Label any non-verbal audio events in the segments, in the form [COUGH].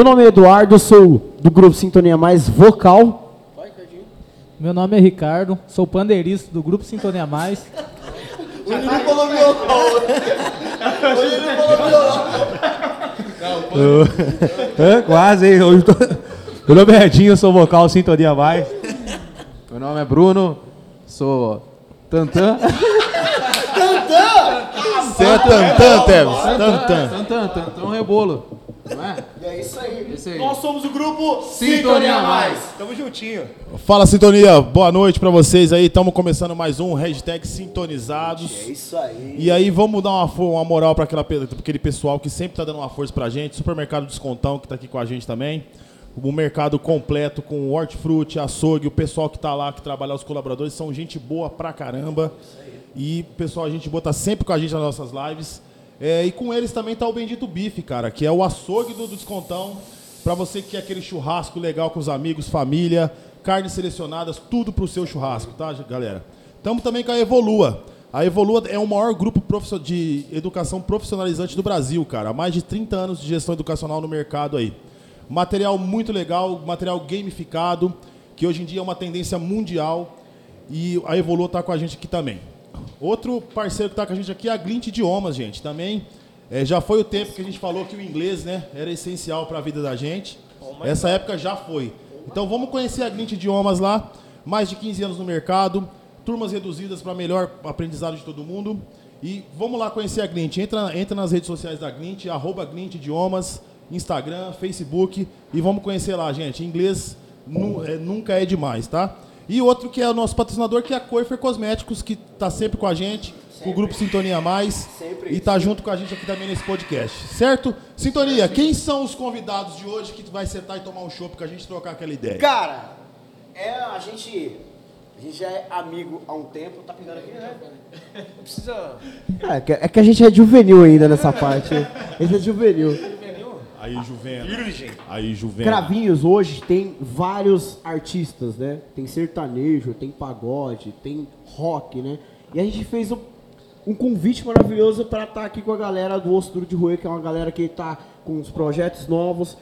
Meu nome é Eduardo, sou do grupo Sintonia Mais Vocal. Meu nome é Ricardo, sou pandeirista do grupo Sintonia Mais. Ele não falou violão. Ele não falou violão. Quase, hein? Eu tô... Meu nome é Edinho, sou vocal Sintonia Mais. Meu nome é Bruno, sou Tantan. Você é tantã, Tevez. Tantan. Tantan, Tantan Rebolo. Não é? E é isso aí. Isso aí. Nós somos o grupo Sintonia Mais. Tamo juntinho. Fala Sintonia, boa noite pra vocês aí. Estamos começando mais um hashtag Sintonizados. É isso aí. E aí vamos dar uma, uma moral para aquele pessoal que sempre tá dando uma força pra gente. Supermercado Descontão que tá aqui com a gente também. O mercado completo com hortifruti, açougue, o pessoal que tá lá, que trabalha, os colaboradores, são gente boa pra caramba. E o pessoal, a gente boa tá sempre com a gente nas nossas lives. É, e com eles também tá o Bendito Bife, cara, que é o açougue do, Descontão. Pra você que quer aquele churrasco legal com os amigos, família, carnes selecionadas, tudo pro seu churrasco, tá, galera? Estamos também com a Evolua. A Evolua é o maior grupo de educação profissionalizante do Brasil, cara. Mais de 30 anos de gestão educacional no mercado aí. Material muito legal, material gamificado, que hoje em dia é uma tendência mundial. E a Evolua está com a gente aqui também. Outro parceiro que está com a gente aqui é a Glint Idiomas, gente. Também eh, já foi o tempo que a gente falou que o inglês né, era essencial para a vida da gente. Essa época já foi. Então vamos conhecer a Glint Idiomas lá. Mais de 15 anos no mercado. Turmas reduzidas para melhor aprendizado de todo mundo. E vamos lá conhecer a Glint. Entra, entra nas redes sociais da Glint, arroba Glint Idiomas, Instagram, Facebook. E vamos conhecer lá, gente. Inglês nu- é, nunca é demais, tá? E outro que é o nosso patrocinador, que é a Coifer Cosméticos, que tá sempre com a gente, com o grupo Sintonia Mais. Sempre. E tá junto com a gente aqui também nesse podcast. Certo? Sintonia, quem são os convidados de hoje que vai sentar e tomar um chopp com a gente trocar aquela ideia? Cara, é a gente. A gente já é amigo há um tempo. Tá pegando aqui, né? Não precisa. É que, é que a gente é juvenil ainda nessa parte. A gente é juvenil. Aí, Juvena. Aí, Juvena. Cravinhos hoje tem vários artistas, né? Tem sertanejo, tem pagode, tem rock, né? E a gente fez um, um convite maravilhoso para estar aqui com a galera do Osso Duro de Rui, que é uma galera que tá com uns projetos novos,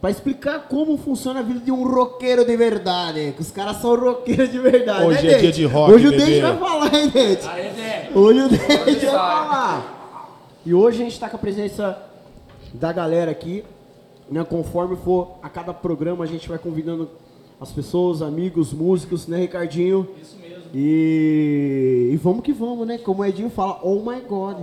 para explicar como funciona a vida de um roqueiro de verdade. Que os caras são roqueiros de verdade. Hoje né, é dia de rock, Hoje o. Dente vai falar, hein, Dente? Hoje o Dente vai falar. E hoje a gente está com a presença da galera aqui, né? Conforme for a cada programa, a gente vai convidando as pessoas, amigos, músicos, né, Ricardinho? Isso mesmo. E, e vamos que vamos, né? Como o Edinho fala, oh my God.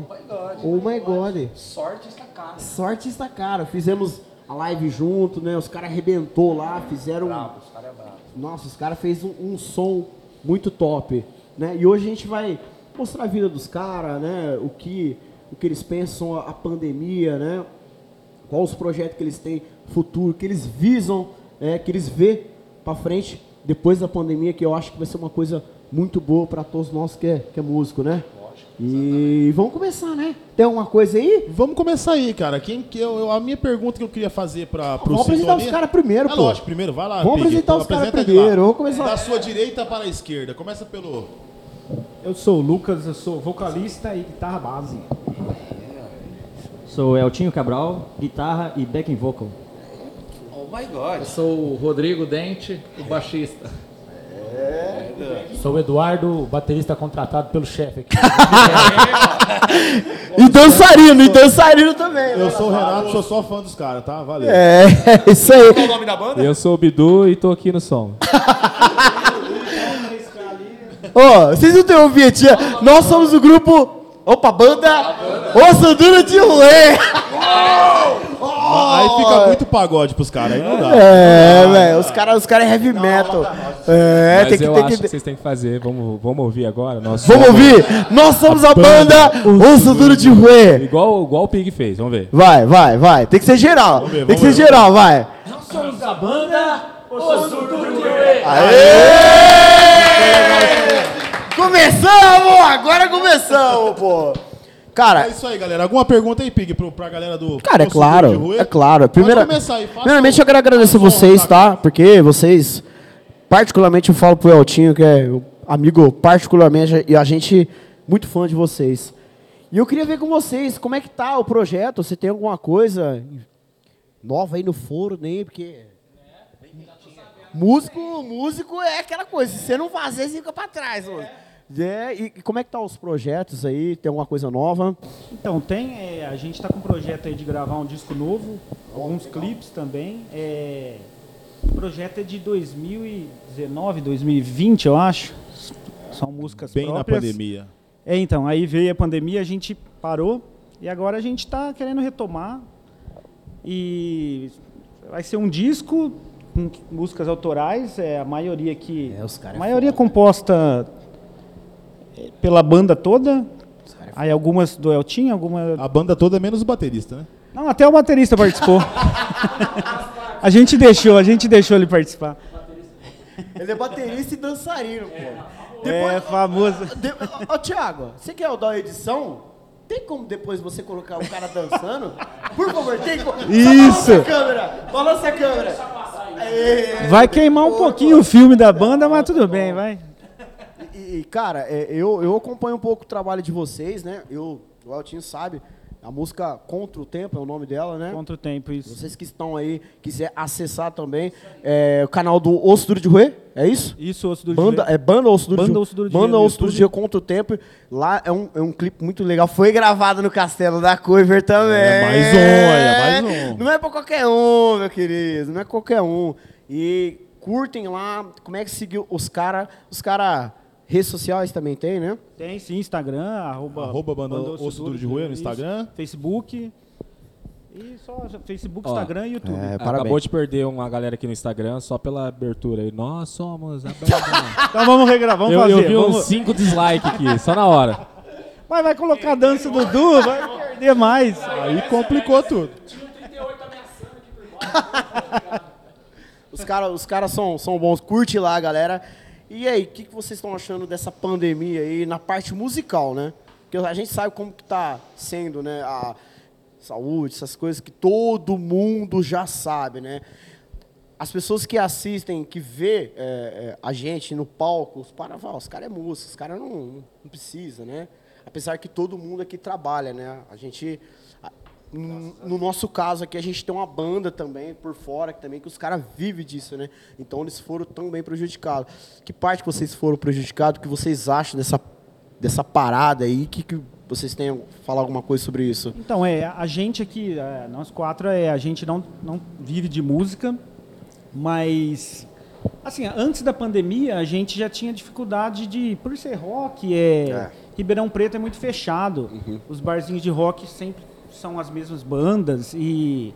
Oh my God. Sorte está cara. Sorte está cara. Fizemos a live junto, né? Os caras arrebentou lá, fizeram. Os caras é bravo. Nossa, os caras fez um, um som muito top, né? E hoje a gente vai mostrar a vida dos caras, né? O que, o que eles pensam a pandemia, né? Qual os projetos que eles têm futuro, que eles visam, é, que eles vê para frente depois da pandemia, que eu acho que vai ser uma coisa muito boa para todos nós que é, que é músico, né? E vamos começar, né? Tem alguma coisa aí? Vamos começar aí, cara. Quem que eu, eu- a minha pergunta que eu queria fazer para pro Vamos apresentar Sintonia- os caras primeiro, É pô. lógico, primeiro, vai lá. Vamos Pig. apresentar os caras primeiro, vamos começar. Da sua direita para a esquerda. Começa pelo. Eu sou o Lucas, eu sou vocalista e guitarra base. Sou Eltinho Cabral, guitarra e backing vocal. Oh my god. Sou o Rodrigo Dente, o baixista. Sou o Eduardo, baterista contratado pelo chefe aqui. [LAUGHS] E dançarino, e dançarino também. Eu sou o Renato, sou só fã dos caras, tá? Valeu. É, isso aí. Qual o nome da banda? Eu sou o Bidu e tô aqui no som. Ô, vocês não têm ouvido, tia? Nós somos o grupo. Opa, banda. Osso Duro de Ruê. Aí fica muito pagode pros caras, aí não dá. É, velho. Os caras os cara é heavy metal. É, Mas tem que eu ter acho que, que. vocês têm que fazer. Vamos, vamos ouvir agora. Nós Vamos somos- ouvir? Nós somos a banda Osso Duro de Ruê. Igual, igual o Pig fez, vamos ver. Vai, vai, vai. Tem que ser geral. ver, Tem que ser ver. geral, vai. Aê! Começamos! Agora começamos, pô. Cara, É isso aí, galera. Alguma pergunta aí, Pig, pro, pra galera do. Cara, é claro, é claro. Primeira, Pode começar aí, faça primeiramente eu quero agradecer vocês, som, tá? Porque vocês, particularmente eu falo pro Eltinho, que é amigo particularmente, e a gente muito fã de vocês. E eu queria ver com vocês, como é que tá o projeto, se tem alguma coisa nova aí no foro, nem porque. Músico, músico é aquela coisa, se você não fazer, você fica pra trás. É. É, e, e, como é que tá os projetos aí? Tem alguma coisa nova? Então, tem. É, a gente está com um projeto aí de gravar um disco novo, alguns clipes também. É, o projeto é de 2019, 2020, eu acho. São músicas Bem próprias. na pandemia. É, então, aí veio a pandemia, a gente parou e agora a gente está querendo retomar. E vai ser um disco com músicas autorais, é a maioria que é, os a maioria é composta pela banda toda. Aí algumas do Eltinho, algumas A banda toda menos o baterista, né? Não, até o baterista participou. [LAUGHS] a gente deixou, a gente deixou ele participar. Ele é baterista e dançarino, pô. É, depois, é famoso. Ô, Thiago, você quer dar a edição? Tem como depois você colocar o cara dançando? Por favor, tem como. Isso! Balança a câmera! Balança a câmera! Vai queimar um pouquinho o filme da banda, mas tudo bem, vai. E, cara, é, eu, eu acompanho um pouco o trabalho de vocês, né? Eu, o Eltinho sabe, a música Contra o Tempo é o nome dela, né? Contra o Tempo, isso. Vocês que estão aí, quiser acessar também, é, o canal do Osso Duro de Rue, é isso? Isso, Osso Duro de Rue. É Banda Osso Duro Banda de Osso Duro de Banda Osso Duro de Rue Contra o Tempo. Lá é um, é um clipe muito legal. Foi gravado no Castelo da Coiver também. É mais um, é mais um. Não é pra qualquer um, meu querido, não é qualquer um. E curtem lá, como é que seguiu os caras, os caras Redes sociais também tem, né? Tem sim, Instagram, arroba, arroba banda Osso Duro de Rua no Instagram. Facebook. E só Facebook, Ó, Instagram e YouTube. É, Acabou de perder uma galera aqui no Instagram só pela abertura aí. Nós somos a [LAUGHS] banda. então vamos regravar, vamos eu, fazer. Eu vi vamos... uns 5 dislikes aqui, só na hora. Mas vai colocar a dança do Du, vai perder mais. Aí complicou tudo. os caras os cara são, são bons. Curte lá, galera. E aí, o que, que vocês estão achando dessa pandemia aí na parte musical, né? Porque a gente sabe como que está sendo, né? A saúde, essas coisas que todo mundo já sabe, né? As pessoas que assistem, que vê é, é, a gente no palco, os para, os caras é música, os caras não, não precisa, né? Apesar que todo mundo aqui trabalha, né? A gente no nosso caso aqui, a gente tem uma banda também por fora, que também que os caras vivem disso, né? Então eles foram tão bem prejudicados. Que parte que vocês foram prejudicados? O que vocês acham dessa, dessa parada aí? que, que vocês têm falar alguma coisa sobre isso? Então, é, a gente aqui, é, nós quatro, é, a gente não, não vive de música, mas assim, antes da pandemia, a gente já tinha dificuldade de, por ser rock, é, é. Ribeirão Preto é muito fechado. Uhum. Os barzinhos de rock sempre são as mesmas bandas e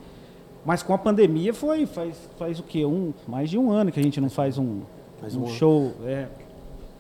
mas com a pandemia foi faz faz o que um mais de um ano que a gente não faz um, um, um show é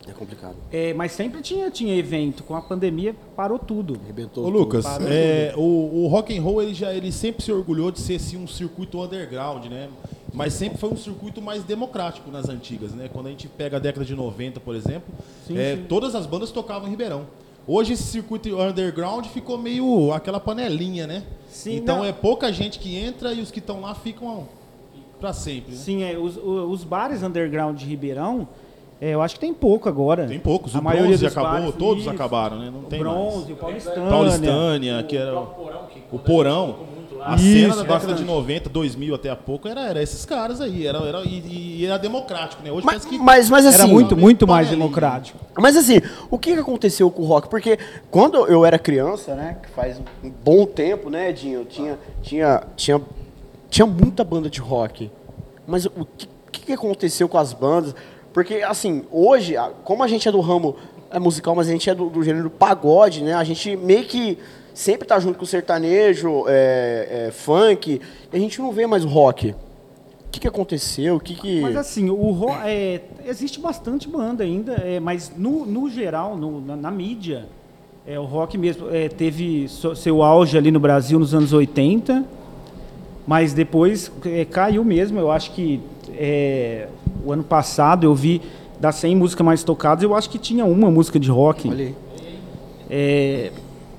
é complicado. É, mas sempre tinha, tinha evento. Com a pandemia parou tudo. Arrebentou Ô, Lucas, é, o, o rock and roll ele já ele sempre se orgulhou de ser assim, um circuito underground, né? Mas sempre foi um circuito mais democrático nas antigas, né? Quando a gente pega a década de 90, por exemplo, sim, é, sim. todas as bandas tocavam em Ribeirão. Hoje esse circuito underground ficou meio aquela panelinha, né? Sim, então não. é pouca gente que entra e os que estão lá ficam para sempre. Né? Sim, é, os, os bares underground de Ribeirão, é, eu acho que tem pouco agora. Tem poucos. A o maioria bronze acabou, bares, todos isso, acabaram, né? Não o tem bronze, mais. o Paulistânia. Paulistânia, que era o, o porão. A Isso, cena da década de 90, 2000 até há pouco, era, era esses caras aí. Era, era, e, e era democrático, né? Hoje mas, que mas, mas assim, era muito, muito mais democrático. Mas assim, o que aconteceu com o rock? Porque quando eu era criança, né? Que faz um bom tempo, né, Edinho? Tinha, tinha, tinha, tinha muita banda de rock. Mas o que, que aconteceu com as bandas? Porque, assim, hoje, como a gente é do ramo é musical, mas a gente é do, do gênero pagode, né? A gente meio que sempre tá junto com o sertanejo, é, é, funk, e a gente não vê mais o rock. O que, que aconteceu? O que, que... Mas assim, o rock, é, existe bastante banda ainda, é, mas no, no geral, no, na, na, mídia, é, o rock mesmo é, teve seu auge ali no Brasil nos anos 80, mas depois é, caiu mesmo. Eu acho que é, o ano passado eu vi das 100 músicas mais tocadas, eu acho que tinha uma música de rock. Olha aí. É,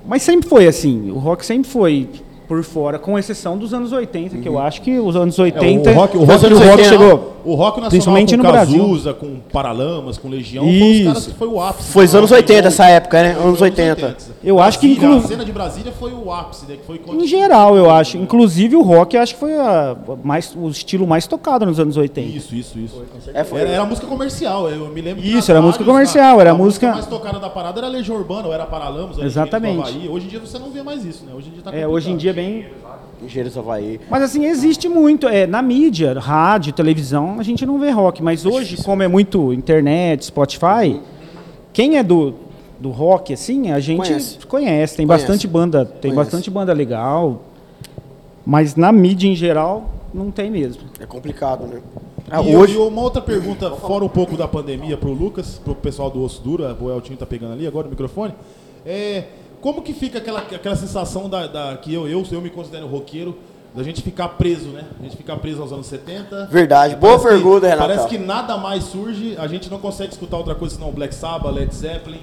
mas sempre foi assim, o rock sempre foi por fora, com exceção dos anos 80, uhum. que eu uhum. acho que os anos 80. É, o rock, o rock, o rock chegou. O rock nacional Principalmente com no Brasil. Cazuza, com Paralamas, com Legião, foi os Isso. caras que foi o ápice. Foi os anos rock 80 and roll. essa época, né? Anos 80. Eu acho que inclu- A cena de Brasília foi o ápice, né? Que foi Em geral, eu acho. Inclusive o rock, eu acho que foi a mais, o estilo mais tocado nos anos 80. Isso, isso, isso. É, foi. Era, era música comercial, eu me lembro. que Isso, era música rádios, comercial, a- era a música- mais tocada da parada era Legião Urbana, ou era Paralamas, ou era Exatamente. Havaí. Hoje em dia você não vê mais isso, né? Hoje em dia tá É, hoje em complicado. dia é bem. Engenheiros do Havaí. Mas assim, existe muito. É, na mídia, rádio, televisão, a gente não vê rock. Mas hoje, como é muito internet, Spotify, quem é do, do rock, assim, a gente Conhece. conhece. Tem Conhece. bastante banda, tem Conhece. bastante banda legal. Mas na mídia em geral, não tem mesmo. É complicado, né? Ah, E, hoje. e uma outra pergunta, fora um pouco da pandemia pro Lucas, pro pessoal do Osso Duro, o Eltinho tá pegando ali agora o microfone. É, como que fica aquela, aquela sensação da, da- que eu, eu, eu me considero roqueiro, da gente ficar preso, né? A gente ficar preso aos anos 70. Verdade. Boa Parece que- pergunta, Renato. Parece que nada mais surge, a gente não consegue escutar outra coisa senão Black Sabbath, Led Zeppelin,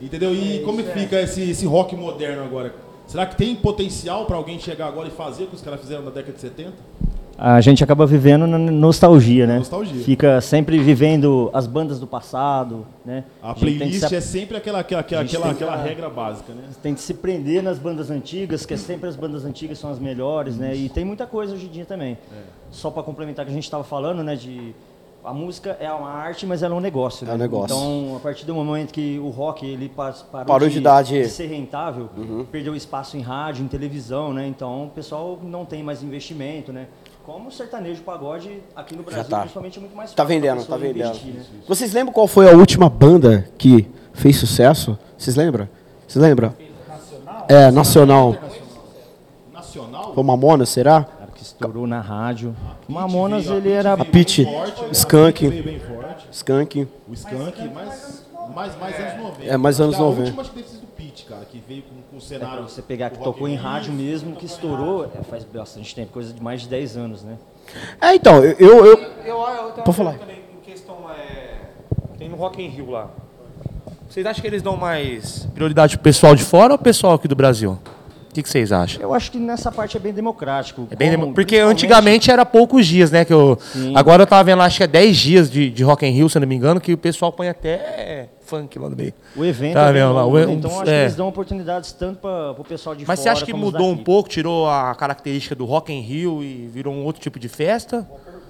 entendeu? E como que fica esse, esse rock moderno agora? Será que tem potencial para alguém chegar agora e fazer o que os caras fizeram na década de 70? A gente acaba vivendo na nostalgia, né? Nostalgia. Fica sempre vivendo as bandas do passado, né? A que playlist se- é sempre aquela, aquela, aquela, A aquela, aquela regra básica, né? tem que se prender nas bandas antigas, que é sempre as bandas antigas são as melhores, né? E tem muita coisa hoje em dia também. É. Só para complementar o que a gente estava falando, né? De a música é uma arte, mas ela é um negócio. É né? um negócio. Então, a partir do momento que o rock ele parou, Parou de dar de- ser rentável, perdeu espaço em rádio, em televisão, né? Então, o pessoal não tem mais investimento, né? Como o sertanejo pagode aqui no Brasil, tá. principalmente, é muito mais Tá vendendo, tá vendendo. investir, né? Vocês lembram qual foi a última banda que fez sucesso? Vocês lembram? Vocês lembram? É, nacional. Nacional? Foi Mamona, será? Cara, que estourou na rádio. Mamonas, ele era... Bem forte. Skunk. O Skunk, mais, mais, mais anos 90. É, mais anos Acho que 90. Pitty, cara, que veio com, com o cenário. Pra você pegar que tocou em rádio mesmo, que estourou, é, faz bastante tempo, coisa de mais de 10 anos, né? É, então, eu. eu, eu- Eu, eu tenho uma Pode falar. pergunta também em questão é, tem no Rock in Rio lá. Vocês acham que eles dão mais prioridade pro pessoal de fora ou pro pessoal aqui do Brasil? O que, que vocês acham? Eu acho que nessa parte é bem democrático. É bem como- demo- Porque principalmente- antigamente era poucos dias, né? Que eu, Sim. agora eu tava vendo acho que é 10 dias de, de Rock in Rio, se não me engano, que o pessoal põe até funk lá no meio. O evento Tá é vendo lá, o- né? Então acho é. que eles dão oportunidades tanto para o pessoal de Mas você fora acha que mudou um daqui. pouco, tirou a característica do Rock in Rio e virou um outro tipo de festa?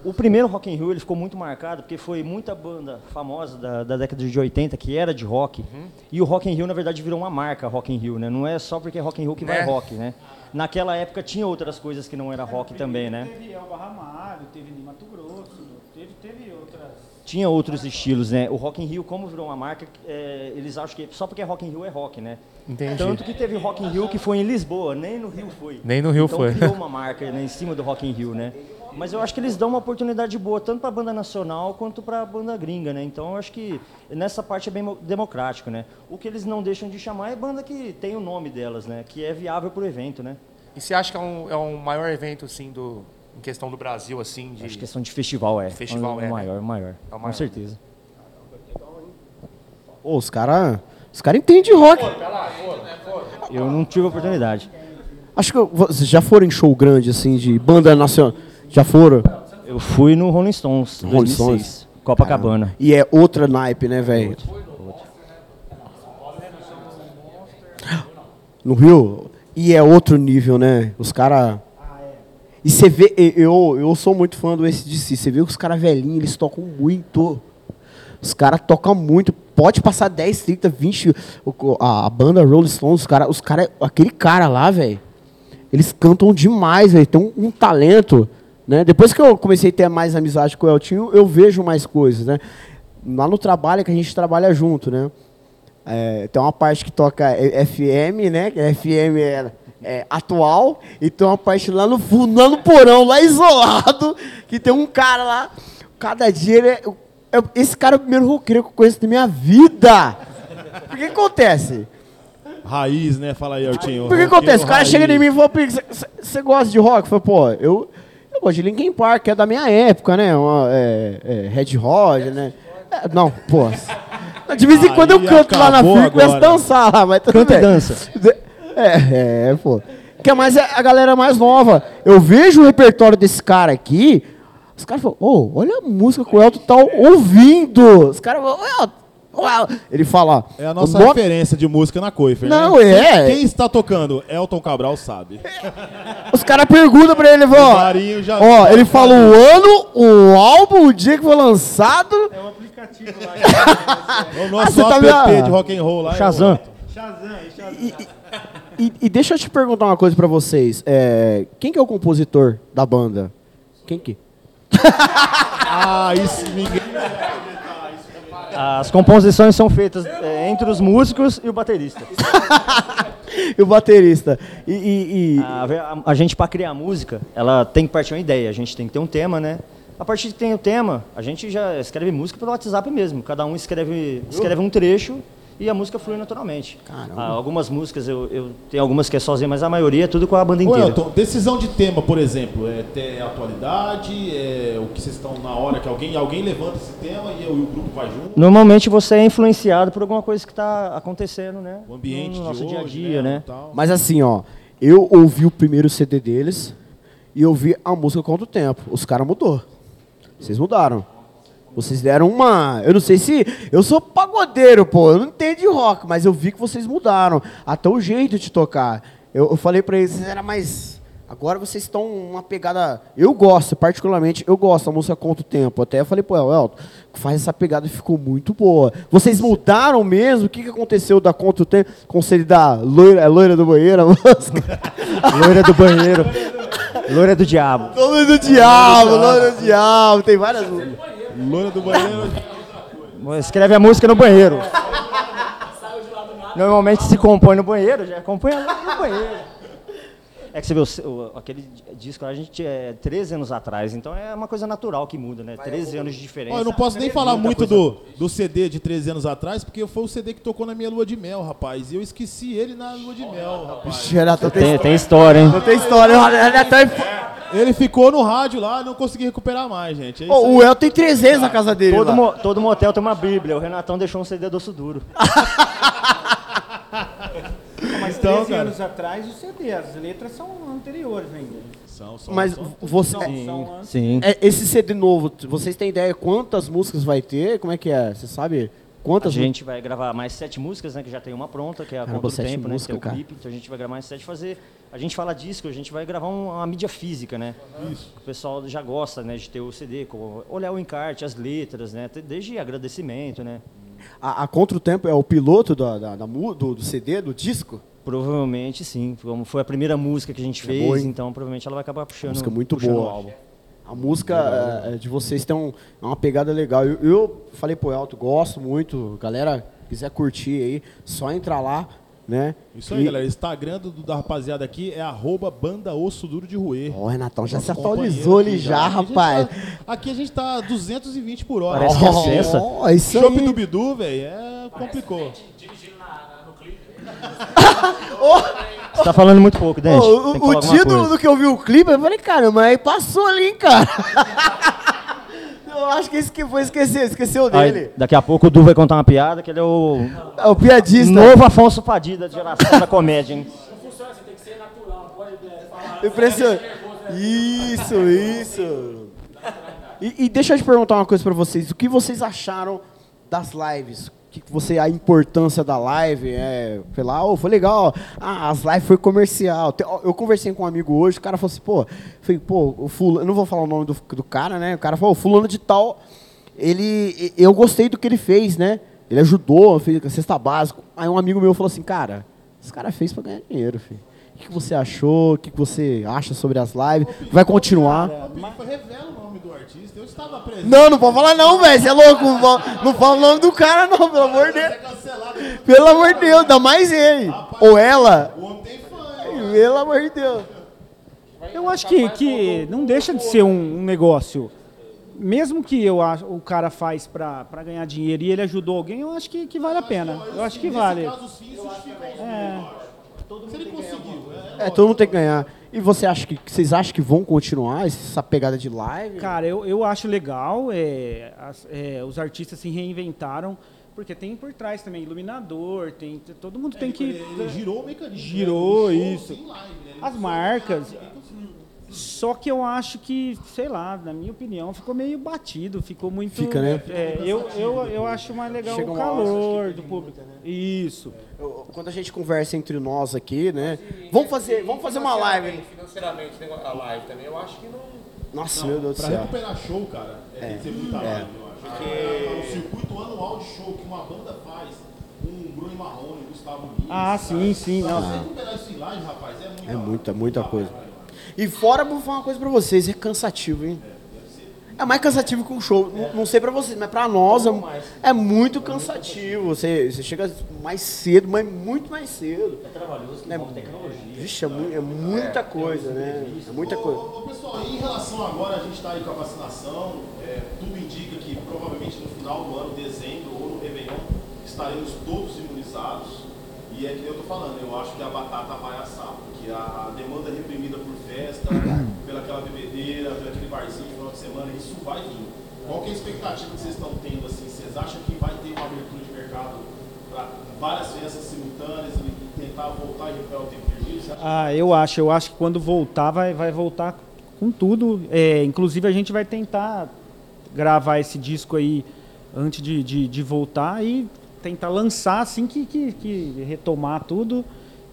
O primeiro Rock in Rio ele ficou muito marcado porque foi muita banda famosa da, da década de 80 que era de rock. Uhum. E o Rock in Rio na verdade virou uma marca Rock in Rio, né? Não é só porque é Rock in Rio que vai É. rock, né? Naquela época tinha outras coisas que não era rock também, né? Teve Elba Ramalho, teve em Mato Grosso, teve, teve outras. Tinha outros estilos, né? O Rock in Rio, como virou uma marca, é, eles acham que só porque é Rock in Rio é rock, né? Entendi. Tanto que teve Rock in Rio que foi em Lisboa, nem no Rio foi. Nem no Rio então, foi. criou uma marca né, em cima do Rock in Rio, né? Mas eu acho que eles dão uma oportunidade boa tanto para a banda nacional quanto para a banda gringa, né? Então eu acho que nessa parte é bem mo- democrático, né? O que eles não deixam de chamar é banda que tem o nome delas, né? Que é viável para o evento, né? E você acha que é um, é um maior evento, assim, do, em questão do Brasil, assim? De... Acho que questão de festival é. Festival o, é, né? maior, o maior, É o com maior. certeza. Pô, os caras. Os caras entendem de rock. Eu não tive a oportunidade. Acho que vocês já foram em show grande, assim, de banda nacional. Já foram? Eu fui no Rolling Stones, Rolling 2006, Stones. Copacabana. E é outra naipe, né, velho? No Rio? E é outro nível, né? Os caras. E você vê, eu, eu sou muito fã do SDC. Você vê que os caras velhinhos, eles tocam muito. Os caras tocam muito. Pode passar 10, 30, 20. o- A, a banda Rolling Stones, os caras. Os cara, aquele cara lá, velho. Eles cantam demais, velho. Tem um, um talento. Né? Depois que eu comecei a ter mais amizade com o Eltinho, eu vejo mais coisas, né? Lá no trabalho que a gente trabalha junto, né? É, tem uma parte que toca FM, né? Que FM é, é atual, e tem uma parte lá no fundo, lá no porão, lá isolado, que tem um cara lá. Cada dia ele é. é- esse cara é o primeiro roqueiro que eu conheço da minha vida. Por que acontece? Raiz, né? Fala aí, Artinho. Por que acontece? O cara Raiz. chega em mim e fala, "Pix, você- você gosta de rock? Eu falo, pô, eu, gosto de Linkin Park, que é da minha época, né? Uma, é, é, Red Hot, né? É, não, pô. [LAUGHS] De vez em quando eu Aí canto lá na acabou fila e começo a agora. dançar lá, mas tudo Canta e bem. dança. É, é, pô. Que é mais a a galera mais nova. Eu vejo o repertório desse cara aqui, Os caras falaram, ô, olha a música que o Elton tá ouvindo. Os caras falaram, Elton, Uau. Ele fala. É a nossa nome... referência de música na. Não, né? é. Quem, está tocando? Elton Cabral sabe. Os caras perguntam pra ele, ó. Já ó, ele fala o ano, o álbum, o dia que foi lançado. É um aplicativo lá. é o nosso ah, app tá de rock and roll lá. Shazam. É Shazam, Shazam. E, e, e, deixa eu te perguntar uma coisa pra vocês. É, quem que é o compositor da banda? Quem que? ah, isso ninguém. As composições são feitas é, entre os músicos e o baterista. [LAUGHS] e o baterista. E, e, e... A, a, a, gente, para criar música, ela tem que partir uma ideia. A gente tem que ter um tema, né? A partir de que tem o tema, a gente já escreve música pelo WhatsApp mesmo. Cada um escreve, escreve um trecho e a música flui naturalmente. Ah, algumas músicas, eu, eu tenho algumas que é sozinha, mas a maioria é tudo com a banda inteira. Ô, Elton, decisão de tema, por exemplo, é ter atualidade, é o que vocês estão na hora que alguém, alguém levanta esse tema e, o grupo vai junto? Normalmente você é influenciado por alguma coisa que está acontecendo, né? O ambiente no nosso dia a dia, né? né? Mas assim, ó, eu ouvi o primeiro CD deles e ouvi a música Quanto Tempo. Os caras mudou. Vocês mudaram. Vocês deram uma. Eu não sei se. Eu sou pagodeiro, pô. Eu não entendo de rock, mas eu vi que vocês mudaram. Até o jeito de tocar. Eu, eu falei pra eles, era mais. Agora vocês estão uma pegada. Eu gosto, particularmente, eu gosto da música Conta o Tempo. Até eu falei, pô, Elton, faz essa pegada e ficou muito boa. Vocês mudaram mesmo? O que, que aconteceu da Conta o Tempo? Conselho da loira, é loira do banheiro, a música? [LAUGHS] loira do banheiro. Loira do diabo. Loira do diabo, loira do diabo. Tem várias músicas. Loira do banheiro. Escreve a música no banheiro. Normalmente se compõe no banheiro, já compõe a no banheiro. É que você vê, o, o, aquele disco a gente é 13 anos atrás, então é uma coisa natural que muda, né? 13 anos de diferença. eu não posso nem falar muito do, do CD de 13 anos atrás, porque foi o CD que tocou na minha lua de mel, rapaz. E eu esqueci ele na lua de mel, rapaz. Renato, tem, tem, história, hein? Não tem história, Renato ele ficou no rádio lá, não consegui recuperar mais, gente. É oh, o El tem 300 na casa dele. Todo, mo todo motel tem uma Bíblia. O Renatão deixou um CD doce duro. [LAUGHS] Mas então, 13 cara. anos atrás, o CD, as letras são anteriores ainda. São, são, Mas são, você. Sim, são sim. É, esse CD novo, vocês têm ideia quantas músicas vai ter? Como é que é? Você sabe? Quantas a gente vai gravar mais sete músicas, né? Que já tem uma pronta, que é a Caramba, Conta do Tempo, música, né? Que é o clipe. Então a gente vai gravar mais sete fazer. A gente fala disco, a gente vai gravar uma, uma mídia física, né? Isso. O pessoal já gosta, né, de ter o CD, olhar o encarte, as letras, né? Desde agradecimento, né? A, a Contra o Tempo é o piloto da, da, da do, do, CD, do disco? Provavelmente sim. Como foi a primeira música que a gente é fez, boa, então provavelmente ela vai acabar puxando, música muito boa. o álbum. A música é, de vocês tem um, é uma pegada legal. Eu, eu falei pro Elton, gosto muito. Galera, quiser curtir aí, só entrar lá, né? Isso aí, e... galera. Instagram do, da rapaziada aqui é arroba banda osso duro de roer. Ó, oh, Renatão, já se atualizou ali já, já, rapaz. Aqui a, tá, aqui a gente tá 220 por hora. Parece oh, que é oh, isso Chopp do Bidu, velho, é, complicou. Dirigindo na, no clipe. oh. Você tá falando muito pouco, Dente. Oh, o, o título do que eu vi o clipe, eu falei, cara, mas aí passou ali, cara. [LAUGHS] eu acho que esse que foi esquecer, esqueceu dele. Aí, daqui a pouco o Du vai contar uma piada, que ele é o. É o piadista. Novo Afonso Padilha da geração da comédia, hein? Não funciona, você tem que ser natural, pode é, falar. Impressionante. Isso, [LAUGHS] isso. E, e deixa eu te perguntar uma coisa pra vocês. O que vocês acharam das lives? Que você a importância da live, é, sei lá, oh, foi legal, ah, as lives foi comercial. Eu conversei com um amigo hoje, o cara falou assim, pô, falei, pô, o fulano, eu não vou falar o nome do, do cara, né? O cara falou, fulano de tal, ele, eu gostei do que ele fez, né? Ele ajudou, fez cesta básica. Aí um amigo meu falou assim, cara, esse cara fez para ganhar dinheiro, filho. O que você achou? O que você acha sobre as lives? Vai continuar? Revela o artista. Eu estava presente. Não, não pode falar não, velho. Você é louco. Não fala o nome do cara, não, pelo amor de Deus. Pelo amor de Deus, dá mais ele. Ou ela. Pelo amor de Deus. Eu acho que, que não deixa de ser um, um negócio. Mesmo que eu, o cara faz para ganhar dinheiro e ele ajudou alguém, eu acho que, que vale a pena. Eu acho que vale. É. Todo mundo conseguiu. É, todo mundo tem que ganhar. E você acha que vocês acham que vão continuar essa pegada de live? Cara, eu, eu acho legal. É, as, é, os artistas se reinventaram. Porque tem por trás também iluminador, tem todo mundo é, tem que ele, ele girou o mecanismo. Girou, né? isso. Live, né? As marcas. Só que eu acho que, sei lá, na minha opinião, ficou meio batido, ficou muito. Fica, né? É, eu, eu, eu acho mais legal Chega o uma hora, calor do público. Isso. Eu- Quando a gente conversa entre nós aqui, né? Vamos fazer, vamos fazer uma live. Financeiramente, tem a live também, eu acho que não. Nossa, meu Deus do Pra céu. recuperar show, cara, é, tem que ser muita live, eu acho. Porque é o circuito anual de show que uma banda faz, um Bruno Marrone, um Gustavo Lins. Ah, sim, sim. Pra Não. você recuperar isso em live, rapaz, é muita É muita, muita coisa. E fora, vou falar uma coisa pra vocês, é cansativo, hein? É mais cansativo que um show. Não, não sei pra vocês, mas pra nós é, é muito cansativo. Você, você chega mais cedo, mas muito mais cedo. É trabalhoso, é, tecnologia. Vixe, é, mu- é muita coisa, né? É muita coisa. Ô, ô, pessoal, em relação agora, a gente está aí com a vacinação, é, tudo indica que provavelmente no final do ano, dezembro ou no Réveillon, estaremos todos imunizados. E é que eu tô falando, eu acho que a batata vai assar, porque a demanda reprimida por festa, [COUGHS] pela aquela bebedeira, pelo aquele barzinho no final de semana, isso vai vir. Qual que é a expectativa que vocês estão tendo? Assim, vocês acham que vai ter uma abertura de mercado para várias festas simultâneas e tentar voltar e recuperar o tempo perdido? Ah, eu acho. Eu acho que quando voltar, vai, vai voltar com tudo. É, inclusive, a gente vai tentar gravar esse disco aí antes de, de, de voltar e tentar lançar assim que, que, que retomar tudo.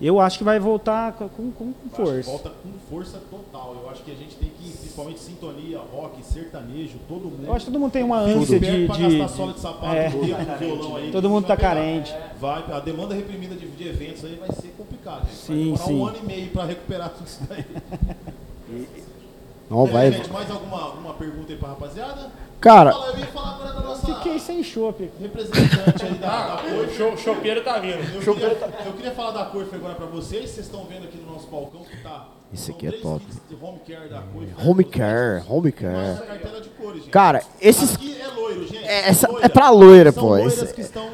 Eu acho que vai voltar com, com, com força. Volta com força total. Eu acho que a gente tem que, principalmente sintonia, rock, sertanejo, todo mundo. Eu acho que todo mundo tem uma ânsia de. pra de- gastar sola de sapato, é. dedo, violão aí. Todo mundo tá pegar. carente. Vai, a demanda reprimida de, de eventos aí vai ser complicado. gente. Sim, vai demorar sim. um ano e meio pra recuperar tudo isso daí. [LAUGHS] Não, É, vai. gente, mais alguma, alguma pergunta aí pra rapaziada? Cara, eu ia falar agora da nossa Fiquei sem chopp. representante aí da, da Coife. Show, chopeiro tá vindo. Eu queria, eu queria falar da Coife agora pra vocês. Vocês estão vendo aqui no nosso balcão que tá. Esse são aqui é três top. kits de home care da home care, home care. Cartela de cores, gente. Cara, esses. Aqui é loiro, gente. É, essa- Loira. é pra loira, São pô, loiras esse- que estão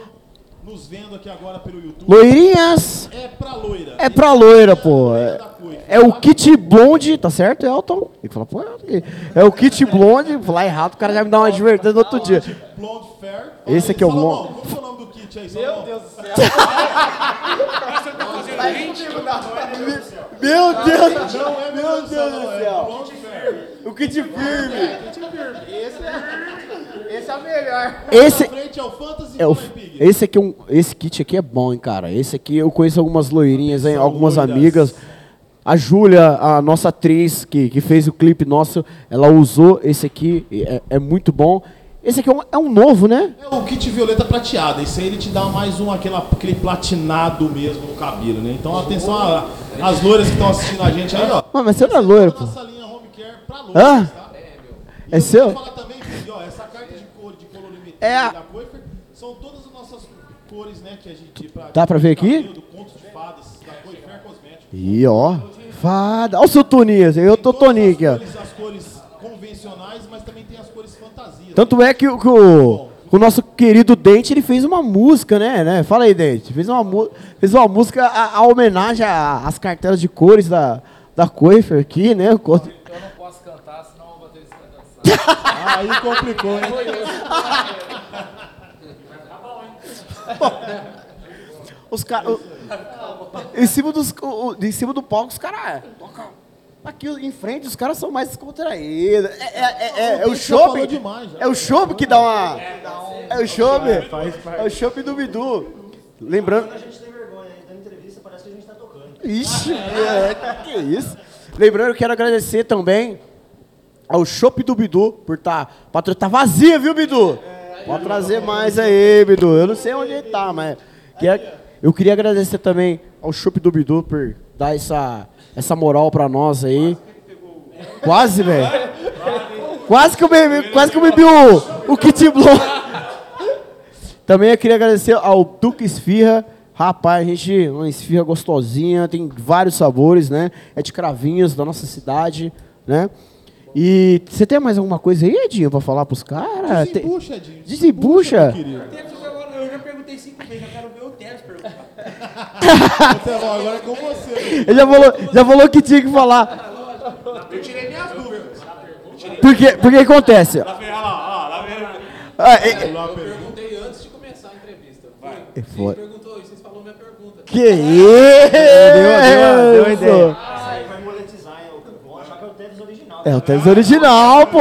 nos vendo aqui agora pelo YouTube. Loirinhas! É pra loira. É pra loira, pô. loira É, é o kit blonde, tá certo, Elton? Ele fala, pô, é- é o kit blonde. Falar errado, o cara já me dá uma advertência no outro dia. Blonde Fair. Esse aqui é o blonde. Qual que é o nome do kit aí, Meu Deus do céu. [LAUGHS] Meu Deus! Não é meu Deus do céu. Blonde Fair. O kit firme! Esse é o melhor. Esse, frente é o Fantasy é o, Pig. esse aqui é um, esse kit aqui é bom, hein, cara. Esse aqui eu conheço algumas loirinhas, hein, algumas loiras. amigas. A Júlia, a nossa atriz que, que fez o clipe nosso, ela usou esse aqui, é, é muito bom. Esse aqui é um, é um novo, né? É o kit violeta prateada. Esse aí ele te dá mais um aquela, aquele platinado mesmo no cabelo, né? Então atenção a- às loiras que estão assistindo a gente aí, ó. Ah, mas você não é loiro, pô. Nossa linha home care pra loiras, tá? E É eu seu? vou falar também, ó, essa carta de cor de colorimetria É a- da Coifer são todas as nossas cores, né, que a gente pra, Dá pra ver aqui? cabelo, do conto de fadas da Coifer Cosméticos. E ó, fada. Olha o seu Toninho, eu tô Toninho aqui, ó. cores, as cores convencionais, mas também tem as cores fantasias. Tanto é que, o- que o, que o nosso querido Dente, ele fez uma música, né? né? Fala aí, Dente. Fez uma, fez uma música a, a homenagem a- às cartelas de cores da, da Coifer aqui, né? O co- Eu não posso cantar, senão o baterista vai dançar. Aí complicou, hein? [LAUGHS] Os caras. Em cima, dos, o- o- em cima do palco, os caras. tocam Aqui em frente, os caras são mais descontraídos. É, é, é, é, é o já. É o chopp que dá uma. É o chopp. É o chopp do Bidu. Lembrando. A gente tem vergonha, entrevista parece que a gente tá tocando. Ixi, é, que isso. Lembrando, quero agradecer também ao Chopp do Bidu por estar. Tá, tá vazia, viu, Bidu? Pode trazer mais aí, Bidu. Eu não sei onde ele tá, mas. quer- eu queria agradecer também ao Chopp do Bidu por dar essa, essa moral pra nós aí. Quase, velho. Quase que eu bebi, quase que eu bebi o, o Kit Blow. Também eu queria agradecer ao Duque Esfirra. Rapaz, a gente, uma esfirra gostosinha, tem vários sabores, né? É de cravinhos da nossa cidade, né? E você tem mais alguma coisa aí, Edinho, pra falar pros caras? Desembucha, Edinho. Desembucha? querido. Eu já perguntei cinco vezes, eu quero ver o Teres perguntar. Agora é com você. Ele já falou, já falou que tinha que falar. Eu tirei minhas dúvidas. Porque, porque acontece. Lá vem, olha lá, ó, lá vem. Ah, é- Eu perguntei antes de começar a entrevista. Vai. Vocês perguntou isso, vocês falaram minha pergunta. que isso? deu uma ideia. Isso aí vai monetizar, hein? Vão achar que é o Tevez É o tênis original, pô.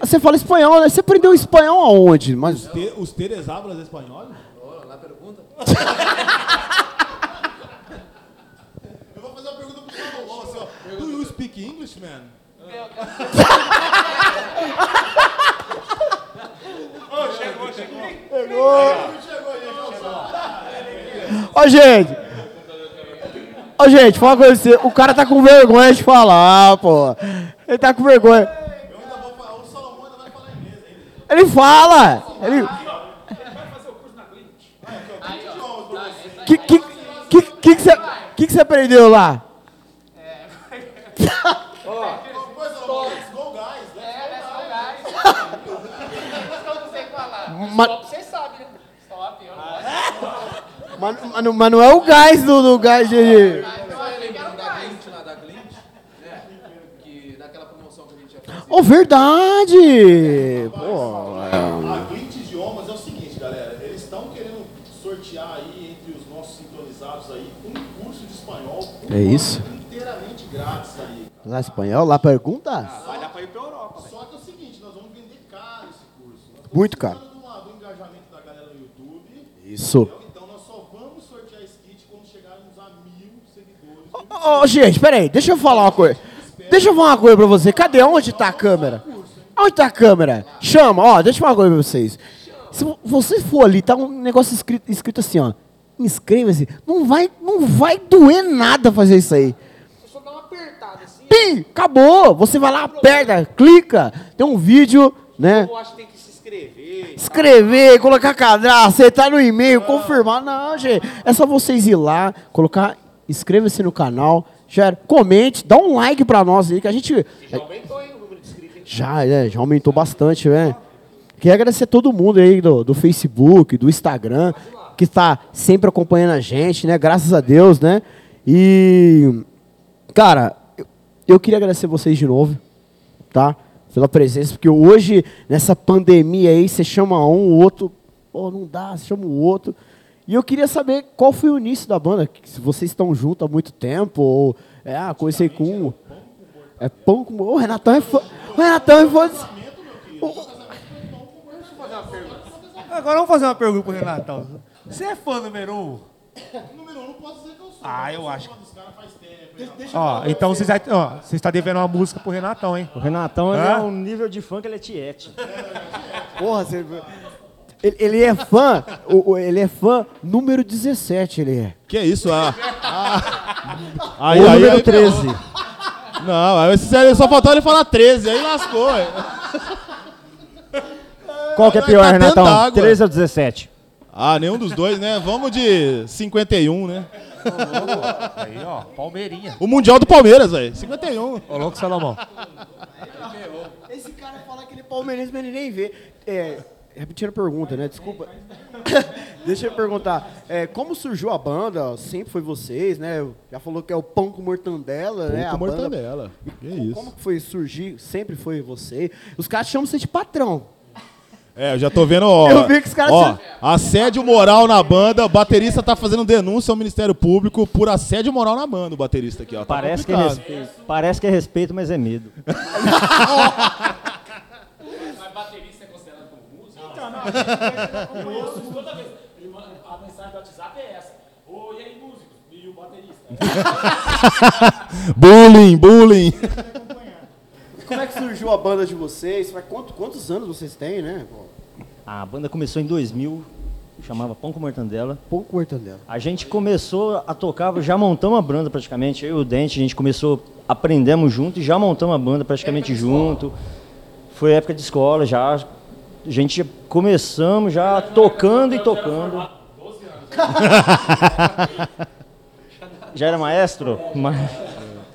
Você fala espanhol, né? Você aprendeu espanhol aonde? Mas... Os, te, os teres hablas espanhol? Oh, na pergunta. Eu vou fazer uma pergunta pro Salomão, assim, ó. Do you speak English, man? oh, chegou, chegou. Chegou. Ó, gente. Ó, gente, fala com você. O cara tá com vergonha de falar, pô. Ele tá com vergonha. Ele fala. Ele... Que que que que que você que que você aprendeu lá? Mas, Você sabe, né? Stop, eu não mas, mas, não- mas não é o gás do, do gás de. Você lembra da Glint lá, da Glint? Né? Que naquela promoção que a gente ia fazer. Oh, verdade! Pô, é. A Glint Idiomas é o seguinte, galera. Eles estão querendo sortear aí entre os nossos sintonizados aí um curso de espanhol. um É isso. Inteiramente grátis aí. Lá espanhol, lá pergunta? Vai dar pra ir pra Europa. Só que é o seguinte, nós vamos vender caro esse curso. Nós Muito caro. do, do engajamento da galera no YouTube. Isso. entendeu? Então nós só vamos sortear esse kit quando chegarmos a mil seguidores. Ô, gente, peraí, deixa eu falar uma coisa. Deixa eu falar uma coisa pra você. Cadê? Onde tá a câmera? Onde tá a câmera? Chama, ó, deixa eu falar uma coisa pra vocês. Se vo- você for ali, tá um negócio escrito, escrito assim, ó. Inscreva-se. Não vai, não vai doer nada fazer isso aí. Só dá uma apertada assim. Pim, acabou. Você vai lá, aperta, clica. Tem um vídeo, né? Eu acho que tem que se inscrever. escrever, colocar cadastro, acertar no e-mail, confirmar. Não, gente. É só vocês ir lá, colocar, inscreva-se no canal, já, comente, dá um like pra nós aí, que a gente. Já aumentou, o número de inscritos, hein? Já, é, já aumentou bastante, né? Queria agradecer a todo mundo aí do, do Facebook, do Instagram, que está sempre acompanhando a gente, né? Graças a Deus, né? E, cara, eu, queria agradecer vocês de novo, tá? Pela presença, porque hoje, nessa pandemia aí, você chama um, o outro, pô, não dá, você chama o outro. E eu queria saber qual foi o início da banda, se vocês estão juntos há muito tempo, ou, é, ah, comecei com... É pão com... O Renatão é fã... O Renatão é fã... Agora vamos fazer uma pergunta pro Renatão. Você é fã número um? Número um, não posso dizer que eu sou. Ah, eu acho. Ó, então você já- ó, você está devendo uma música pro Renatão, hein? O Renatão ele Hã? é um nível de fã que ele é tiete. [LAUGHS] Porra, você... Ele, ele é fã, o- o- ele é fã número 17, ele é. Que isso? Ah, [LAUGHS] ah. Ou número ferrou. 13. Não, aí esse- só faltou ele falar 13, aí lascou. ué. Qual que é Tá pior, dentro Renatão? d'água. 13 ou 17? Ah, nenhum dos dois, né? Vamos de 51, né? Aí, ó, Palmeirinha. O Mundial do Palmeiras, velho. 51. Ô, louco Salomão. Esse cara fala que ele é palmeirense, mas ele nem vê. É, repetindo a pergunta, né? Desculpa. [LAUGHS] Deixa eu perguntar. É, como surgiu a banda? Sempre foi vocês, né? Já falou que é o Pão com Mortandela, né? com a banda. mortandela. Que isso. Como que foi surgir? Sempre foi você. Os caras chamam você de patrão. É, eu já tô vendo, ó. Eu vi que os caras Ó, são- assédio moral na banda. O baterista tá fazendo denúncia ao Ministério Público por assédio moral na banda, o baterista aqui, ó. Tá Parece que, é respeito, parece que é respeito, mas é medo. [LAUGHS] Mas baterista é considerado como músico? Então, não. Eu ouço toda vez. A mensagem do WhatsApp é essa. Oi, e aí, músico? E o baterista? [LAUGHS] bullying, bullying. Como é que surgiu a banda de vocês? Quanto- quantos anos vocês têm, né? A banda começou em 2000, chamava Pão com Mortandela. Pão com Mortandela. A gente começou a tocar, já montamos a banda praticamente, eu e o Dente, a gente começou, aprendemos junto e já montamos a banda praticamente junto. Foi época de escola já. A gente começamos já tocando e tocando. [LAUGHS] Já era maestro? [LAUGHS] Mas...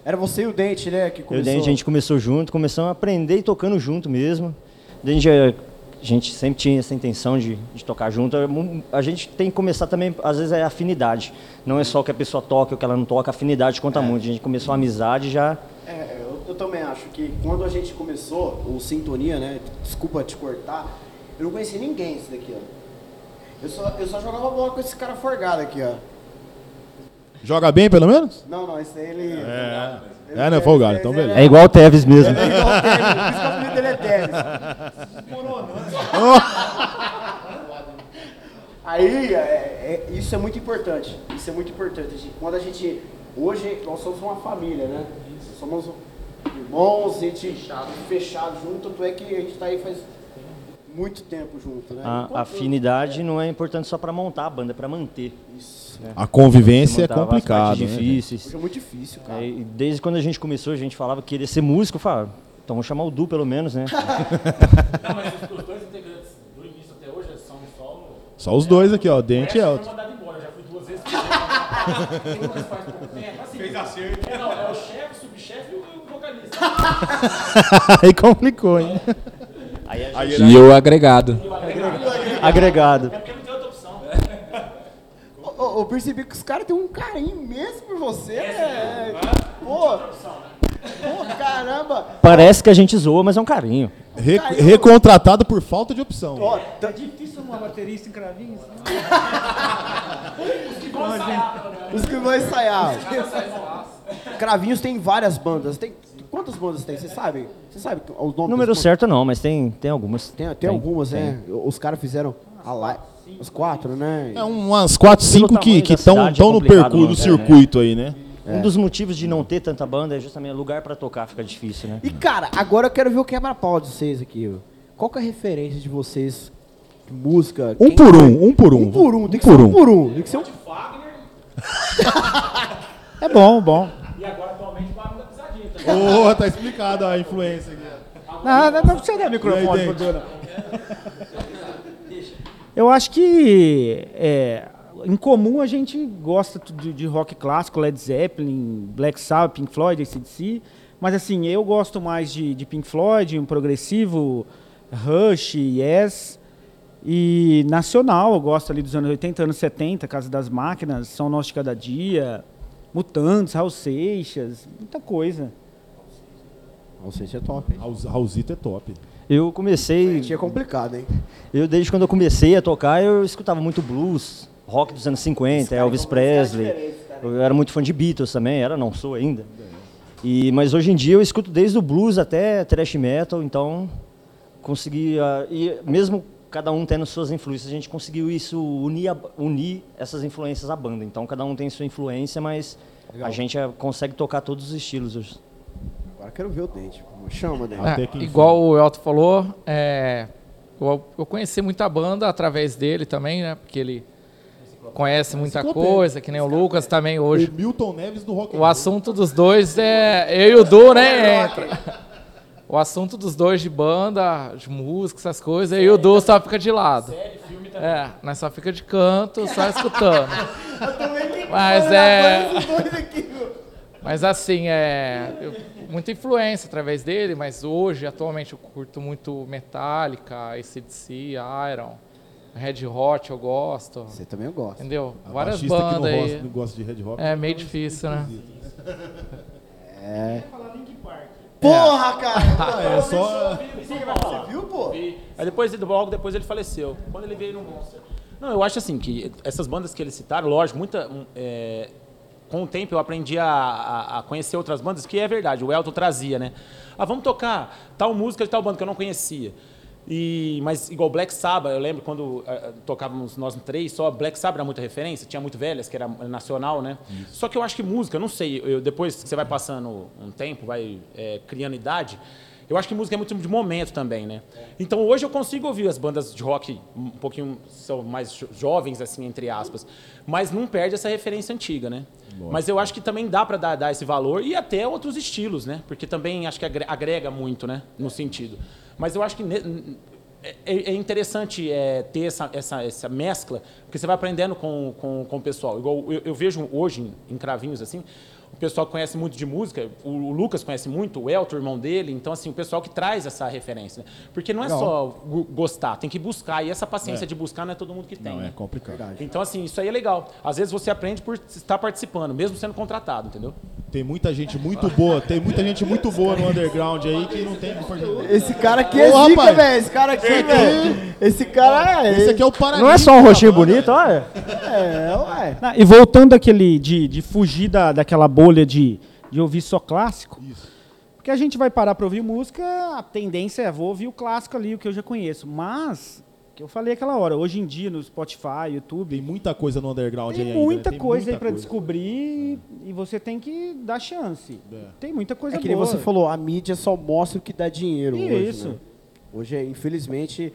Era você e o Dente, né? Que Eu e o começou. Dente, a gente começou junto, começamos a aprender e tocando junto mesmo. A gente, a gente sempre tinha essa intenção de, de tocar junto. A gente tem que começar também, às vezes, é afinidade. Não é só o que a pessoa toca ou que ela não toca, a afinidade conta muito. A gente começou a amizade já. É, eu, eu também acho que quando a gente começou, o Sintonia, né? Desculpa te cortar, eu não conhecia ninguém esse daqui, ó. Eu só, eu só jogava bola com esse cara forgado aqui, ó. Joga bem, pelo menos? Não, não, esse aí ele. É. É, não é folgado, então beleza. É igual o Tevez mesmo. É igual o Tevez, por isso que o apelido dele é Tevez. [LAUGHS] Aí, é, é- isso é muito importante. Isso é muito importante. Quando a gente. Hoje, nós somos uma família, né? Somos irmãos, a gente fechado junto, tanto é que a gente tá aí faz muito tempo junto, né? A Enquanto- afinidade não é importante só para montar a banda, é para manter. Isso. Né? A convivência é partes né, difíceis. É muito difícil, cara. É, e desde quando a gente começou, a gente falava que queria ser músico, eu falava, então vamos chamar o Du pelo menos, né? [LAUGHS] Não, mas os, dois integrantes do início até hoje são só. Só os dois aqui, ó, Dente e Elton. mandado embora, já fui duas vezes. [LAUGHS] Tem mais faz pouco tempo. Assim, Fez acerto. É, não, é o chefe, o subchefe e o o vocalista. [LAUGHS] Aí complicou, hein? Aí a Aí gente- era- E o agregado. Agregado. É porque não tem outra opção. Eu percebi que os caras têm um carinho imenso por você, né? Pô, pô, caramba. Parece que a gente zoa, mas é um carinho. Re- recontratado por falta de opção. Ó, É difícil uma baterista em cravinhos. [LAUGHS] Os que vão ensaiar. Cravinhos tem várias bandas. Tem quantas bandas tem? Você sabe? Você sabe os nomes? Número certo não, mas tem, tem algumas. Tem, tem, algumas, né? Os caras fizeram a live. Os quatro, né? É umas 4, Pelo 5 que estão cidade é no percurso do né? circuito aí, né? Um dos motivos de não ter tanta banda é justamente lugar pra tocar fica difícil, né? E cara, agora eu quero ver o quebra-pau de vocês aqui. ó. Qual que é a referência de vocês? de música? Um por foi? um, um por um. Um por um, tem que Um por ser um um. por um. Tem que ser um. É bom, bom. E agora, atualmente, o barulho da pisadinha também. Tá explicado a influência aqui. Não, não, não precisa dar microfone pro Dente? Dona. Eu acho que é, em comum a gente gosta de, de rock clássico, Led Zeppelin, Black Sabbath, Pink Floyd, ACDC. Mas assim, eu gosto mais de, de Pink Floyd, um progressivo, Rush, Yes. E nacional, eu gosto ali dos anos 80, anos 70, Casa das Máquinas, São Nós de Cada Dia, Mutantes, Raul Seixas, muita coisa. Não sei se é top. Raul- Raulzito é top. Eu comecei. Tinha complicado, hein? Eu, desde quando eu comecei a tocar, eu escutava muito blues, rock dos anos 50, Elvis Presley. Eu era muito fã de Beatles também, era, não sou ainda. E, mas hoje em dia eu escuto desde o blues até thrash metal, então consegui. ah, e mesmo cada um tendo suas influências, a gente conseguiu isso, unir, a- unir essas influências à banda. Então cada um tem sua influência, mas a gente ah, consegue tocar todos os estilos hoje. Agora eu quero ver o dente. Chama, dente. É, igual o Elton falou, é, eu, eu conheci muita banda através dele também, né? Porque ele conhece muita coisa, que nem o Lucas também hoje. O Milton Neves do Rock and O assunto dos dois é. Eu e o Du, né? Entra. O assunto dos dois de banda, de música, essas coisas, eu e o Du só fica de lado. É, nós só fica de canto, só escutando. [LAUGHS] Mas é. Mas assim, é. eu- muita influência através dele, mas hoje, atualmente, eu curto muito Metallica, ACDC, Iron, Red Hot, eu gosto. Você também eu gosto. Entendeu? A Várias baixista que não bandas gosta- aí. não gosta de Red Hot. É meio difícil, né? É. Porra, cara! [LAUGHS] Ah, é só. Você viu, pô? Aí depois, logo depois ele faleceu. Quando ele veio no Monster. Não, eu acho assim que essas bandas que eles citaram, lógico, muita. é, com o tempo eu aprendi a, a- a conhecer outras bandas, que é verdade, o Elton trazia, né? Ah, vamos tocar tal música de tal banda que eu não conhecia. E, mas igual Black Sabbath, eu lembro quando ah, tocávamos nós três, só Black Sabbath era muita referência, tinha muito velhas, que era nacional, né? Só que eu acho que música, não sei, eu, depois que você vai passando um tempo, vai é, criando idade, eu acho que música é muito de momento também, né? Então hoje eu consigo ouvir as bandas de rock um pouquinho são mais jo- jovens assim entre aspas, mas não perde essa referência antiga, né? Mas eu acho que também dá para dar, dar esse valor e até outros estilos, né? Porque também acho que agre- agrega muito, né? No sentido. Mas eu acho que ne- é, é interessante é, ter essa, essa, essa mescla, porque você vai aprendendo com, com, com o pessoal. Igual eu, eu vejo hoje em, em Cravinhos, assim, o pessoal que conhece muito de música, o, o Lucas conhece muito, o Elton, o irmão dele, então, assim, o pessoal que traz essa referência. né? Porque não é Legal. só go- gostar, tem que buscar, e essa paciência É. de buscar não é todo mundo que tem. Não, né? é complicado. Então, assim, isso aí é legal. Às vezes você aprende por estar participando, mesmo sendo contratado, entendeu? Tem muita gente muito boa, tem muita gente muito boa no underground aí que não tem. Esse cara aqui é Ô, zica, velho. Esse cara aqui, velho. Esse cara é. Esse aqui é o Paraná. Não é só um rostinho bonito, olha. É, ué. E voltando aquele de, de fugir da, daquela bolha de, de ouvir só clássico. Porque a gente vai parar para ouvir música, a tendência é vou ouvir o clássico ali, o que eu já conheço. Mas, que eu falei aquela hora, hoje em dia no Spotify, YouTube, Tem muita coisa no underground tem aí ainda, né? muita Tem coisa aí muita para coisa. descobrir e você tem que dar chance. É. Tem muita coisa É que nem boa. você falou, a mídia só mostra o que dá dinheiro hoje. Isso. né? Hoje, é, infelizmente,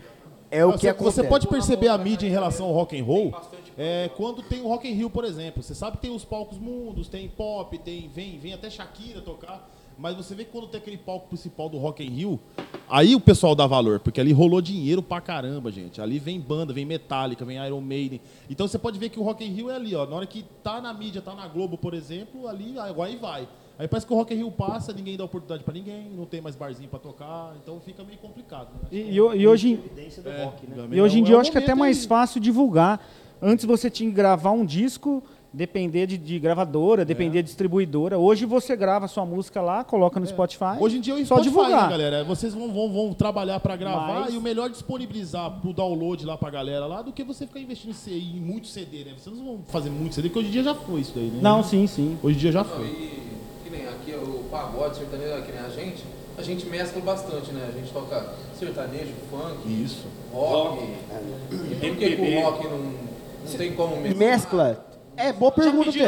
é o que você, acontece. você pode perceber a mídia em relação ao rock and roll é, quando tem o Rock in Rio, por exemplo. Você sabe que tem os palcos mundos, tem pop, tem vem, vem até Shakira tocar. Mas você vê que quando tem aquele palco principal do Rock in Rio, aí o pessoal dá valor, porque ali rolou dinheiro pra caramba, gente. Ali vem banda, vem Metallica, vem Iron Maiden. Então você pode ver que o Rock in Rio é ali, ó. Na hora que tá na mídia, tá na Globo, por exemplo, ali aí vai. Aí parece que o Rock in Rio passa, ninguém dá oportunidade pra ninguém, não tem mais barzinho pra tocar, então fica meio complicado. Né? E, e e hoje, Evidência do rock, né? e hoje em É dia eu um acho que é até mais aí. fácil divulgar. Antes você tinha que gravar um disco, depender de, de gravadora, depender de distribuidora. Hoje você grava sua música lá, coloca no Spotify. Hoje em dia é o só Spotify, divulgar. né, galera? Vocês vão, vão, vão trabalhar pra gravar Mas- e o melhor é disponibilizar pro download lá pra galera lá do que você ficar investindo em, em muito CD, né? Vocês não vão fazer muito CD, porque hoje em dia já foi isso daí, né? Não, sim, sim. Hoje em dia já Não, foi. e que nem aqui o pagode sertanejo, que nem a gente, a gente mescla bastante, né? A gente toca sertanejo, funk, Isso. rock. E por que, que o rock não, não tem como mesclar? Mescla. É, boa pergunta. É vi.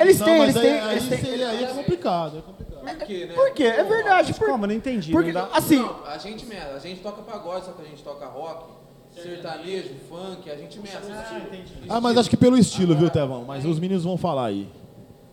Eles têm, eles aí- têm. aí Eles têm. seria- aí é complicado, é complicado. Por quê, né? Por quê? É verdade. Por... Calma, não entendi. Porque, não dá- assim, Não, a gente mescla, a gente toca pagode, só que a gente toca rock, sertanejo, funk, a gente mescla. Ah, mas acho que pelo estilo, viu, Tevão? Mas os meninos vão falar aí.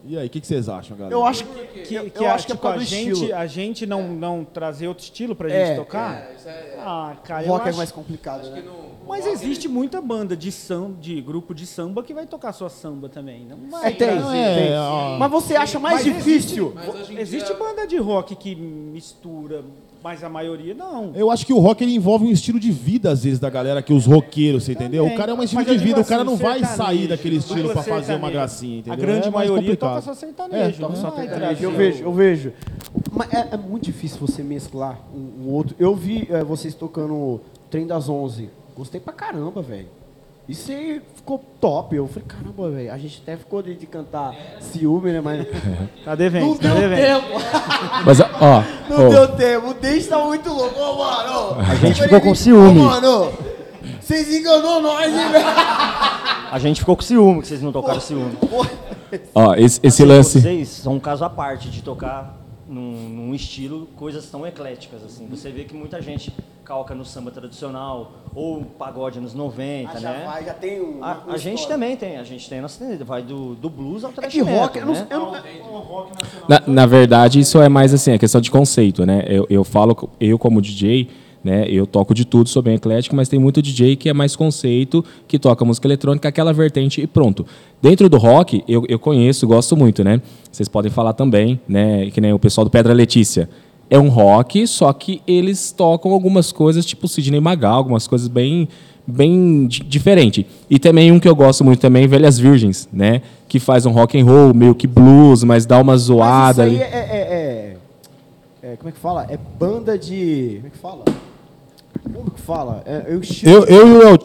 E aí, o que, que vocês acham, galera? eu acho que, eu, que eu a, acho que é por causa a do gente, estilo. a gente não, não trazer outro estilo pra É, gente tocar. É, isso é, Ah, cara, O rock é acho- mais complicado, acho né? que no, no Mas rock existe ele- muita banda de samba, de grupo de samba que vai tocar sua samba também. Não vai É, tem. É, tem. Mas você acha mais Mas difícil? Mas Existe dia, banda de rock que mistura, mas a maioria não. Eu acho que o rock ele envolve um estilo de vida, às vezes, da galera, que os roqueiros, você entendeu? O cara é um estilo Mas de vida, digo o cara assim, não vai sair daquele estilo pra fazer uma gracinha, entendeu? A grande É maioria toca só sertanejo. É, toca só sertanejo. Eu vejo, eu vejo. Mas é, é muito difícil você mesclar um, um outro. Eu vi é, vocês tocando o Trem das 11. Gostei pra caramba, velho. Isso aí ficou top. Eu falei, caramba, velho. A gente até ficou de, de cantar ciúme, né? Mas [LAUGHS] Tá devendo, não tá deu devendo. tempo. Mas, ó, Não ó, deu tempo. O Dente tá muito louco. Ô, mano. A gente ficou com ciúme. Ô, mano. Vocês enganou nós, hein, velho? A gente ficou com ciúme, que vocês não tocaram ciúme. ó, esse, esse lance. Vocês são um caso à parte de tocar num, num estilo, coisas tão ecléticas, assim. Você vê que muita gente calca no samba tradicional, ou pagode anos 90, Ah, já né? vai, já tem um. A, a gente também tem, a gente tem a nossa tendência, vai do, do blues ao É thrash que rock, metal, eu não, né? eu não, Na, na verdade, isso é mais assim, a questão de conceito, né? Eu, eu falo, eu como DJ, né? Eu toco de tudo, sou bem eclético, mas tem muito DJ que é mais conceito, que toca música eletrônica, aquela vertente e pronto. Dentro do rock, eu, eu conheço, gosto muito, né? Vocês podem falar também, né? Que nem o pessoal do Pedra Letícia. É um rock, só que eles tocam algumas coisas, tipo Sidney Magal, algumas coisas bem bem di- diferente. E também um que eu gosto muito também, Velhas Virgens, né? Que faz um rock and roll, meio que blues, mas dá uma Mas zoada isso aí é, é, é- é- Como é que fala? É banda de. Como é que fala? Como que fala? É, é estilo. Eu, eu e o El...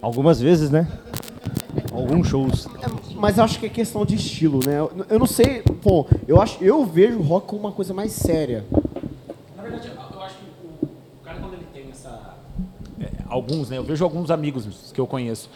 Algumas vezes, né? Alguns shows. Mas eu acho que é questão de estilo, né? Eu, eu não sei. Pô, eu, acho, eu vejo o rock como uma coisa mais séria. Na verdade, eu acho que o cara, quando ele tem essa. É, alguns, né? Eu vejo alguns amigos que eu conheço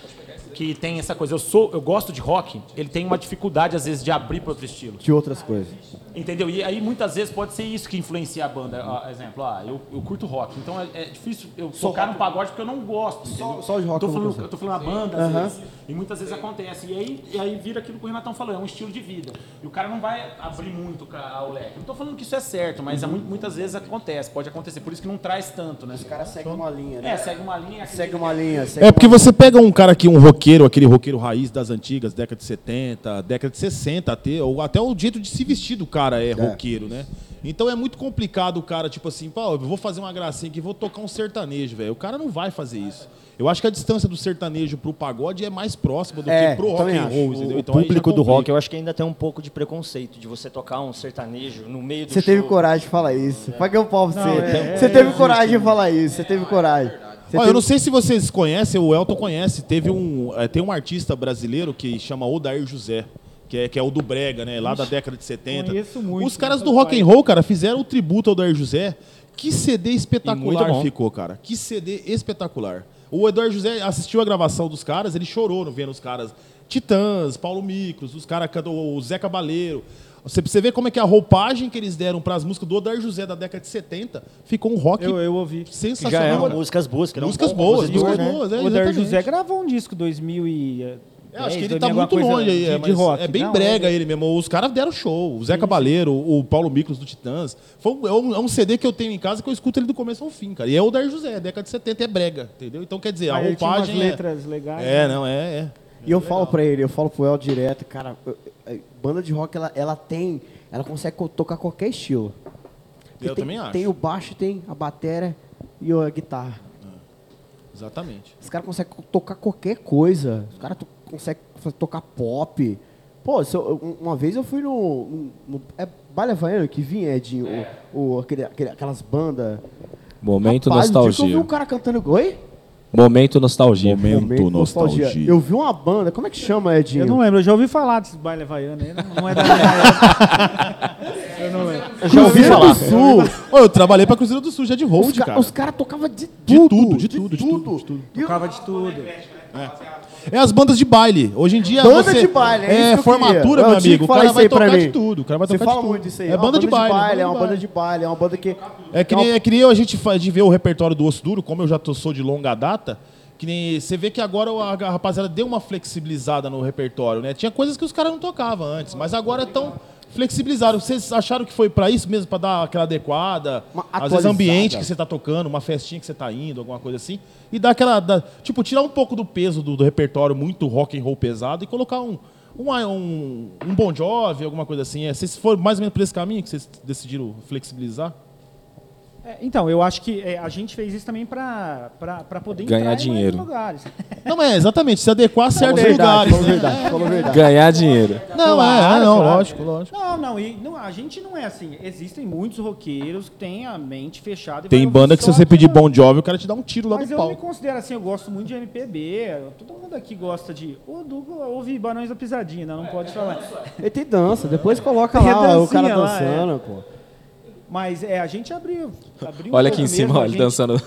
que tem essa coisa. Eu sou, eu gosto de rock. Ele tem uma dificuldade às vezes de abrir para outro estilo. De outras coisas. Entendeu? E aí muitas vezes pode ser isso que influencia a banda. Ó, exemplo, ah, eu, eu curto rock, então é, é difícil eu tocar no pagode porque eu não gosto. entendeu? só de rock eu tô eu não falando, eu tô falando a banda, às Aham. vezes, e muitas vezes acontece. E aí, e aí vira aquilo que o Renatão falou, é um estilo de vida. E o cara não vai abrir muito o leque. Não tô falando que isso é certo, mas é Uhum. muito- muitas vezes acontece, pode acontecer. Por isso que não traz tanto, né? Os caras seguem uma linha, né? É, segue uma linha. Segue uma linha. Segue É porque você pega um cara aqui, um roqueiro, aquele roqueiro raiz das antigas, década de 70, década de 60 até, ou até o jeito de se vestir do cara é, roqueiro, né? Então é muito complicado o cara, tipo assim, pô, eu vou fazer uma gracinha aqui, vou tocar um sertanejo, velho. O cara não vai fazer isso. Eu acho que a distância do sertanejo pro pagode é mais próxima do É, que pro rock and roll, O- entendeu? O Então público do rock, eu acho que ainda tem um pouco de preconceito de você tocar um sertanejo no meio do Você show. teve coragem de falar isso. Paguei um pau pra Não, você. é- você é- teve é coragem de falar isso. Você teve coragem. Teve- Eu não sei se vocês conhecem, o Elton conhece. Teve um, eh, tem um artista brasileiro que chama Odair José. Que é, que é o do Brega, né? Lá da década de 70. conheço muito, Os caras né, do rock and roll, cara, fizeram o tributo ao Odair José. Que CD espetacular ficou, cara. Que CD espetacular. O Eduardo José assistiu a gravação dos caras, ele chorou no vendo os caras. Titãs, Paulo Micros, os caras, o Zé Cabaleiro. Você, você vê como é que a roupagem que eles deram para as músicas do Odair José da década de 70 ficou um rock Eu, eu ouvi. Sensacional. já eram músicas boas, que eram Músicas bom boas, músicas né? boas, é, o Odair exatamente. José gravou um disco 2000 e... É, acho que ele 10, tá 2000, muito longe aí, de, é, de mas rock. é bem Não, brega é- ele mesmo. Os caras deram show. O Zé Cabaleiro, o Paulo Micros do Titãs. Foi um, é, um, é um CD que eu tenho em casa que eu escuto ele do começo ao fim, cara. E é o Dair José, década de 70 é brega, entendeu? Então quer dizer, a Mas ele tinha umas roupagem. é- letras legais. É, né? não, é, é. E eu falo pra ele, eu falo pro El direto, cara, banda de rock, ela, ela tem, ela consegue co- tocar qualquer estilo. Eu tem, também acho. Tem o baixo, tem a bateria e a guitarra. Exatamente. Os caras conseguem co- tocar qualquer coisa. Os caras to conseguem tocar pop. Pô, se eu- um- uma vez eu fui no. no- no- é Baile Havaiano que vinha, Edinho? O, o- aquele, aquele- aquelas bandas. Momento Rapaz, que Eu nostalgia. vi um cara cantando. Oi? Momento nostalgia. Momento nostalgia. Eu vi uma banda, como é que chama, Edinho? Eu não lembro, eu já ouvi falar desses baile havaiano aí, não- não é da minha época. [LAUGHS] Eu não lembro. Eu já ouvi falar. Ô, eu trabalhei pra Cruzeiro do Sul, já de Os, hold, ca- cara. os caras tocavam de tudo. De tudo, de tudo, de tudo, de tudo. Tocava de tudo. É as bandas de baile. Hoje em dia. Banda você- de baile, é, É, formatura, meu amigo. O cara vai tocar de tudo. O cara vai tocar de tudo. muito isso aí. É banda de baile. é uma de banda de baile, é uma banda que. É que, nem, é que nem a gente faz de ver o repertório do Osso Duro, como eu já tô, sou de longa data, que nem você vê que agora a, rapaziada deu uma flexibilizada no repertório, né? Tinha coisas que os caras não tocavam antes, mas agora estão flexibilizados. Vocês acharam que foi pra isso mesmo, pra dar aquela adequada? Às vezes ambiente que você tá tocando, uma festinha que você tá indo, alguma coisa assim, e dar aquela, da- tipo, tirar um pouco do peso do, do repertório muito rock and roll pesado e colocar um um, um, um Bon Jovi, alguma coisa assim. É, vocês foram mais ou menos por esse caminho que vocês decidiram flexibilizar? É, então, eu acho que é, a gente fez isso também para poder Ganhar entrar dinheiro. lugares. Não, é exatamente, se adequar a certos verdade, lugares. falou né? verdade, falou verdade. Ganhar dinheiro. Não, Claro, é, é, não, claro. lógico, lógico. Não, não, e não, a gente não é assim. Existem muitos roqueiros que têm a mente fechada. e Tem banda que se você pedir. Bon Jovi, o cara te dá um tiro lá Mas do eu pau. me considero assim, eu gosto muito de MPB. Todo mundo aqui gosta de. O Dugo ouve Barões da Pisadinha, não, não pode falar. Ele tem dança, depois coloca lá o cara dançando, é. pô. Mas é, a gente abriu. abriu Olha aqui em cima, olha, gente- dançando.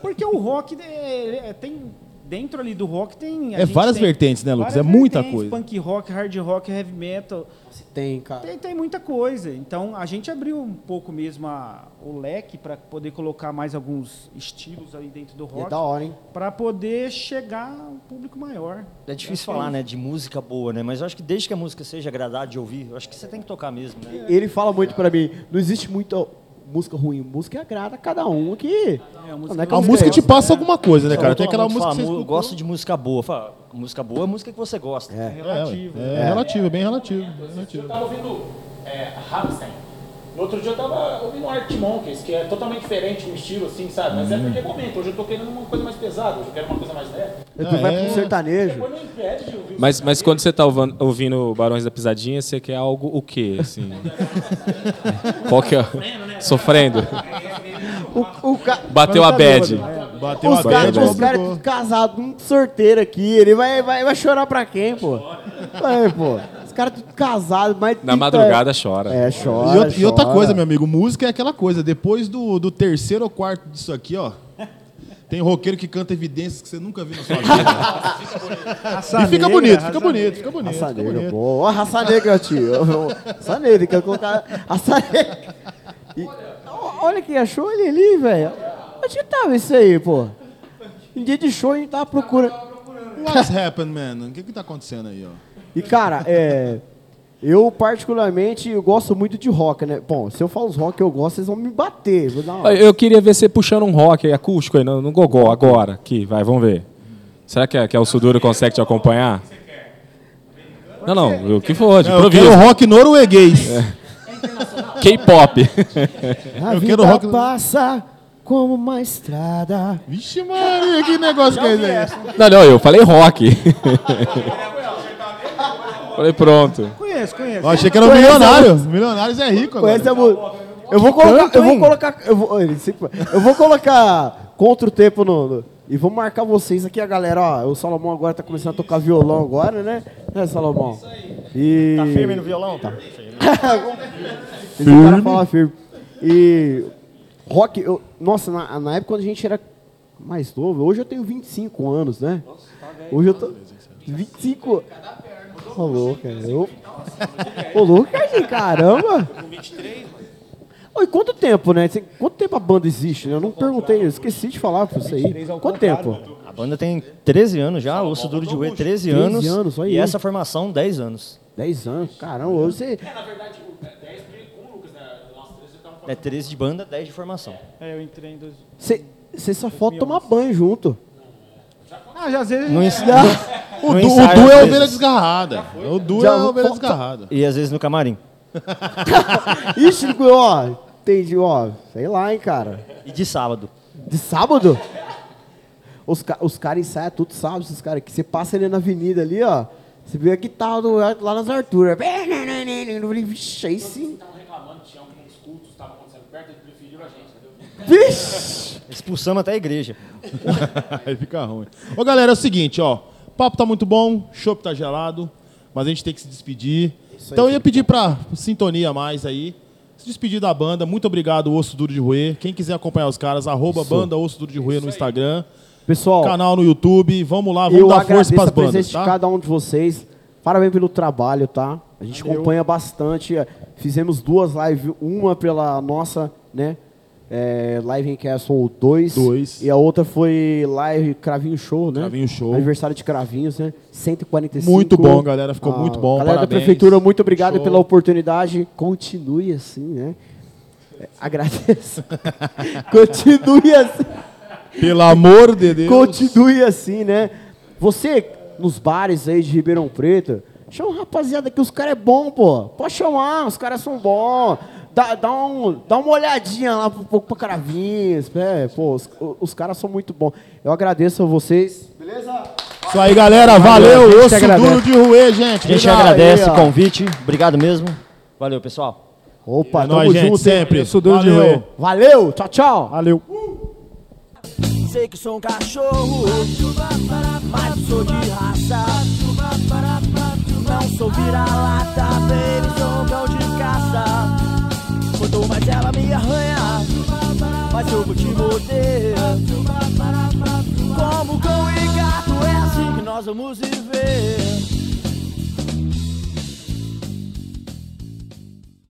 Porque o rock é, é, tem. Dentro ali do rock tem. a É gente várias tem vertentes, né, Lucas? É muita coisa. Punk rock, hard rock, heavy metal. Tem, cara. Tem, tem muita coisa. Então a gente abriu um pouco mesmo a- o leque para poder colocar mais alguns estilos aí dentro do E é rock. da hora, hein? Para poder chegar a um público maior. É difícil que falar, é né, de música boa, né? Mas eu acho que desde que a música seja agradável de ouvir, eu acho que você tem que tocar mesmo, né? Ele fala muito pra mim, não existe muita música ruim, música agrada a cada um que... É, a Não música é que A eu música gosto. te passa alguma coisa, né, cara? Tem aquela música que fala, você "Mu- Eu gosto de música boa. Fala, música boa é música que você gosta. É. relativo. É, é relativo, é bem relativo. bem relativo. Eu tava ouvindo é, Rammstein. No outro dia eu tava ouvindo Art Monkeys, que é totalmente diferente o estilo, assim, sabe? Mas é porque é momento. Hoje eu tô querendo uma coisa mais pesada, hoje eu quero uma coisa mais leve. Vai É. pro sertanejo. Depois não impede de ouvir. Mas, mas quando você tá ouvindo Barões da Pisadinha, você quer algo o quê? Assim? [LAUGHS] Qual que é? Sofrendo. O, o ca... Bateu a bad. Bateu Os a caras bad, os caras casados, um sorteiro aqui, ele vai, vai, vai chorar pra quem, pô? Vai, pô. Os caras tudo casados, mas... Na madrugada chora. É, E, chora, outra- e outra chora. coisa, meu amigo, música é aquela coisa. Depois do, do terceiro ou quarto disso aqui, ó. Tem roqueiro que canta evidências que você nunca viu na sua vida. [LAUGHS] Raça e fica bonito, fica bonito, fica bonito. Raça negra, pô. Ó, raça negra, tio. Raça negra, quer colocar raça negra. E- olha quem achou ele ali, velho. Onde que tava isso aí, pô? Em dia de show a gente tava procurando. What's happened, man? O que que tá acontecendo aí, ó? E, cara, é. Eu, particularmente, eu gosto muito de rock, né? Bom, se eu falo os rock que eu gosto, vocês vão me bater. Vou dar uma... Olha, Eu queria ver você puxando um rock aí, acústico aí, no, no gogó, agora. Aqui, vai, vamos ver. Será que, a- que a o Suduro consegue te acompanhar? Não, não, o que for, de Não, eu improviso. quero rock norueguês. K-pop. A [LAUGHS] Eu vida quero rock- passa como uma estrada. Vixe, Maria, que negócio que é esse? Não, não, eu falei rock. [LAUGHS] falei pronto. Conheço, conheço. Eu achei que era um Conhece milionário. Milionários é rico agora. Conhece a música? Eu vou colocar, eu vou colocar, eu vou, ele sempre- eu vou colocar contra o tempo no, no- e vou marcar vocês aqui, a galera, ó, o Salomão agora tá começando a tocar violão agora, né? Né, Salomão? E... Tá firme no violão? Tá. [LAUGHS] Esse cara fala firme. E rock, eu, nossa, na, na época quando a gente era mais novo, hoje eu tenho 25 anos, né? Hoje eu tô 25. Ô louco, cara. Eu... Ô louco, cara, caramba. Oi, quanto tempo, né? Quanto tempo a banda existe? né? Eu não perguntei, eu esqueci de falar pra você aí. Quanto tempo? A banda tem 13 anos já, Osso Duro de Roer, 13 13 anos. anos, olha e aí. essa formação, 10 anos. 10 anos, caramba, hoje você. É 13 de banda, 10 de formação. É, eu entrei em dois... Você você só falta tomar banho junto. Ah, já às vezes... No ens- O Du, o ensaio, Du às é a ovelha desgarrada. O Du é a ovelha desgarrada. E às vezes no camarim. [LAUGHS] Ixi, ó, entendi, ó, sei lá, hein, cara. E de sábado. De sábado? Os, ca os caras ensaiam tudo sábado, esses caras. Que você passa ali na avenida ali, ó. Você vê a guitarra do, lá nas Arturas. Vixe, aí sim. Vixe! Expulsamos até a igreja. [LAUGHS] Aí fica ruim. Ô, galera, é o seguinte, ó. Papo tá muito bom, o chopp tá gelado, mas a gente tem que se despedir. então eu ia pedir pra sintonia mais aí. Se despedir da banda. Muito obrigado, Osso Duro de Roer. Quem quiser acompanhar os caras, arroba banda Osso Duro de Roer no Instagram. Pessoal, Canal no YouTube. Vamos lá, vamos eu dar força agradeço pras a presença bandas, de tá? cada um de vocês. Parabéns pelo trabalho, tá? A gente Valeu. acompanha bastante. Fizemos duas lives, uma pela nossa, né? É, live em Castle 2. Dois. E a outra foi live Cravinho Show, né? Cravinho Show. Aniversário de Cravinhos, né? 145. Muito bom, galera. Ficou Ah, muito bom. Galera Parabéns. da prefeitura, muito obrigado Show. pela oportunidade. Continue assim, né? É, Agradeço. [LAUGHS] Continue assim. Pelo amor de Deus. Continue assim, né? Você, nos bares aí de Ribeirão Preto, chama rapaziada que os caras é bom, pô. Pode chamar, os caras são bons. Dá, dá, um, dá uma olhadinha lá um pouco pra Cravinhos. É, pô, os, os caras são muito bons. Eu agradeço a vocês. Beleza? Isso aí, galera. Valeu, Valeu. Osso. Duro de Roer, gente. A gente Obrigado. agradece aí, o convite. Obrigado mesmo. Valeu, pessoal. Opa, É tamo gente, junto. sempre. Osso Duro de Valeu. Roer. Valeu, tchau, tchau. Valeu. Sei que sou um cachorro, mas sou de raça. Não sou vira-lata, baby, sou cão de caça. Quanto mais ela me arranha, mais eu vou te morder. Como cão e gato, é assim que nós vamos viver.